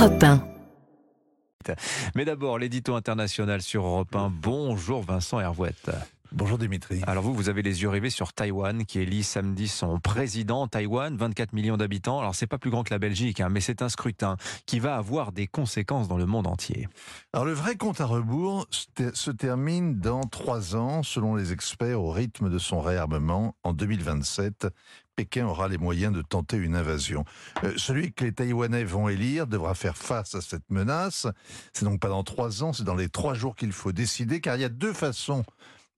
Europe 1. Mais d'abord, l'édito international sur Europe 1. Bonjour Vincent Hervouette. Bonjour Dimitri. Alors vous, vous avez les yeux rivés sur Taïwan, qui élit samedi son président. Taïwan, 24 millions d'habitants. Alors c'est pas plus grand que la Belgique, hein, mais c'est un scrutin qui va avoir des conséquences dans le monde entier. Alors le vrai compte à rebours se termine dans trois ans, selon les experts, au rythme de son réarmement en 2027. Pékin aura les moyens de tenter une invasion. Euh, celui que les Taïwanais vont élire devra faire face à cette menace. C'est donc pas dans trois ans, c'est dans les trois jours qu'il faut décider, car il y a deux façons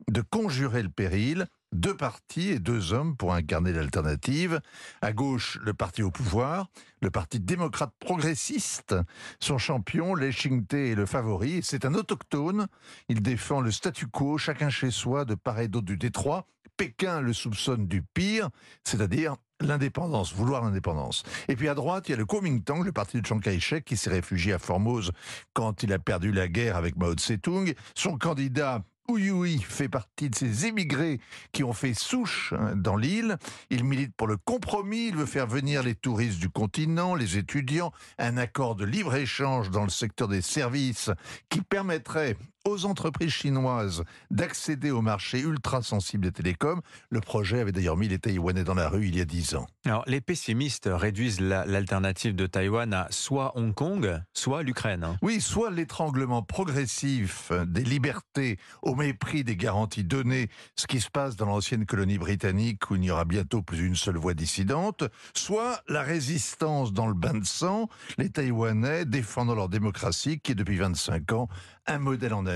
de conjurer le péril. Deux partis et deux hommes pour incarner l'alternative. À gauche, le parti au pouvoir, le parti démocrate progressiste. Son champion, Lei Ching-te, est le favori. C'est un autochtone. Il défend le statu quo, chacun chez soi, de part et d'autre du détroit. Pékin le soupçonne du pire, c'est-à-dire l'indépendance, vouloir l'indépendance. Et puis à droite, il y a le Kuomintang, le parti de Chiang Kai-shek, qui s'est réfugié à Formose quand il a perdu la guerre avec Mao Tse-tung. Son candidat, Ouyouy fait partie de ces émigrés qui ont fait souche hein, dans l'île. Il milite pour le compromis, il veut faire venir les touristes du continent, les étudiants, un accord de libre-échange dans le secteur des services qui permettrait aux entreprises chinoises d'accéder au marché ultra sensible des télécoms. Le projet avait d'ailleurs mis les Taïwanais dans la rue il y a dix ans. Alors, les pessimistes réduisent l'alternative de Taïwan à soit Hong Kong, soit l'Ukraine. Hein. Oui, soit l'étranglement progressif des libertés au mépris des garanties données, ce qui se passe dans l'ancienne colonie britannique où il n'y aura bientôt plus une seule voix dissidente, soit la résistance dans le bain de sang, les Taïwanais défendant leur démocratie qui est depuis 25 ans un modèle en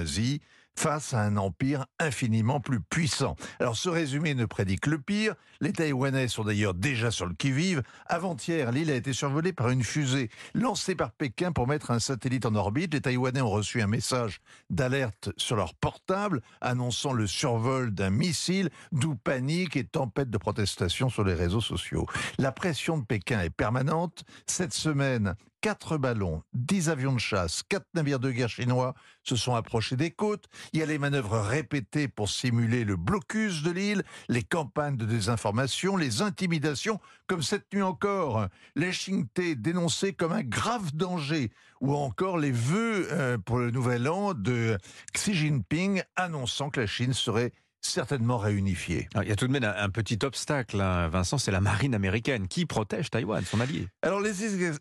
Face à un empire infiniment plus puissant. Alors ce résumé ne prédit le pire. Les Taïwanais sont d'ailleurs déjà sur le qui-vive. Avant-hier, l'île a été survolée par une fusée lancée par Pékin pour mettre un satellite en orbite. Les Taïwanais ont reçu un message d'alerte sur leur portable annonçant le survol d'un missile, d'où panique et tempête de protestation sur les réseaux sociaux. La pression de Pékin est permanente. Cette semaine, quatre ballons, dix avions de chasse, quatre navires de guerre chinois se sont approchés des côtes. Il y a les manœuvres répétées pour simuler le blocus de l'île, les campagnes de désinformation, les intimidations, comme cette nuit encore, les Xingté dénoncés comme un grave danger, ou encore les vœux euh, pour le nouvel an de Xi Jinping annonçant que la Chine serait certainement réunifié. il y a tout de même un, petit obstacle, hein, Vincent, c'est la marine américaine qui protège Taïwan, son allié. Alors les,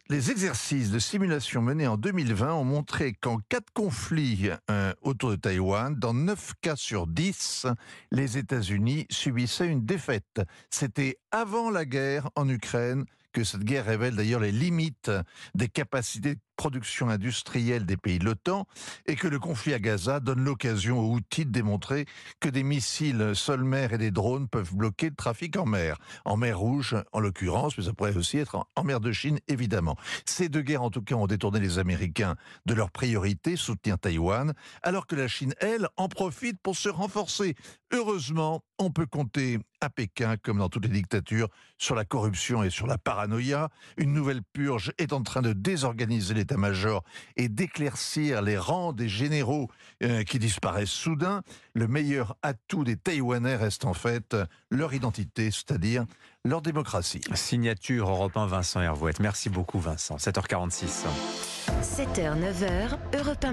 les exercices de simulation menés en 2020 ont montré qu'en cas de conflit euh, autour de Taïwan, dans 9 cas sur 10, les États-Unis subissaient une défaite. C'était avant la guerre en Ukraine que cette guerre révèle d'ailleurs les limites des capacités de production industrielle des pays de l'OTAN et que le conflit à Gaza donne l'occasion aux outils de démontrer que des missiles sol-mer et des drones peuvent bloquer le trafic en mer. En mer Rouge, en l'occurrence, mais ça pourrait aussi être en, mer de Chine, évidemment. Ces deux guerres, en tout cas, ont détourné les Américains de leur priorité, soutenir Taïwan, alors que la Chine, elle, en profite pour se renforcer. Heureusement, on peut compter à Pékin, comme dans toutes les dictatures, sur la corruption et sur la paranoïa. Une nouvelle purge est en train de désorganiser l'état-major et d'éclaircir les rangs des généraux euh, qui disparaissent soudain. Le meilleur atout des Taïwanais reste en fait leur identité, c'est-à-dire leur démocratie. Signature Europe 1 Vincent Hervouette. Merci beaucoup Vincent. 7h46. 7h, 9h, Europe 1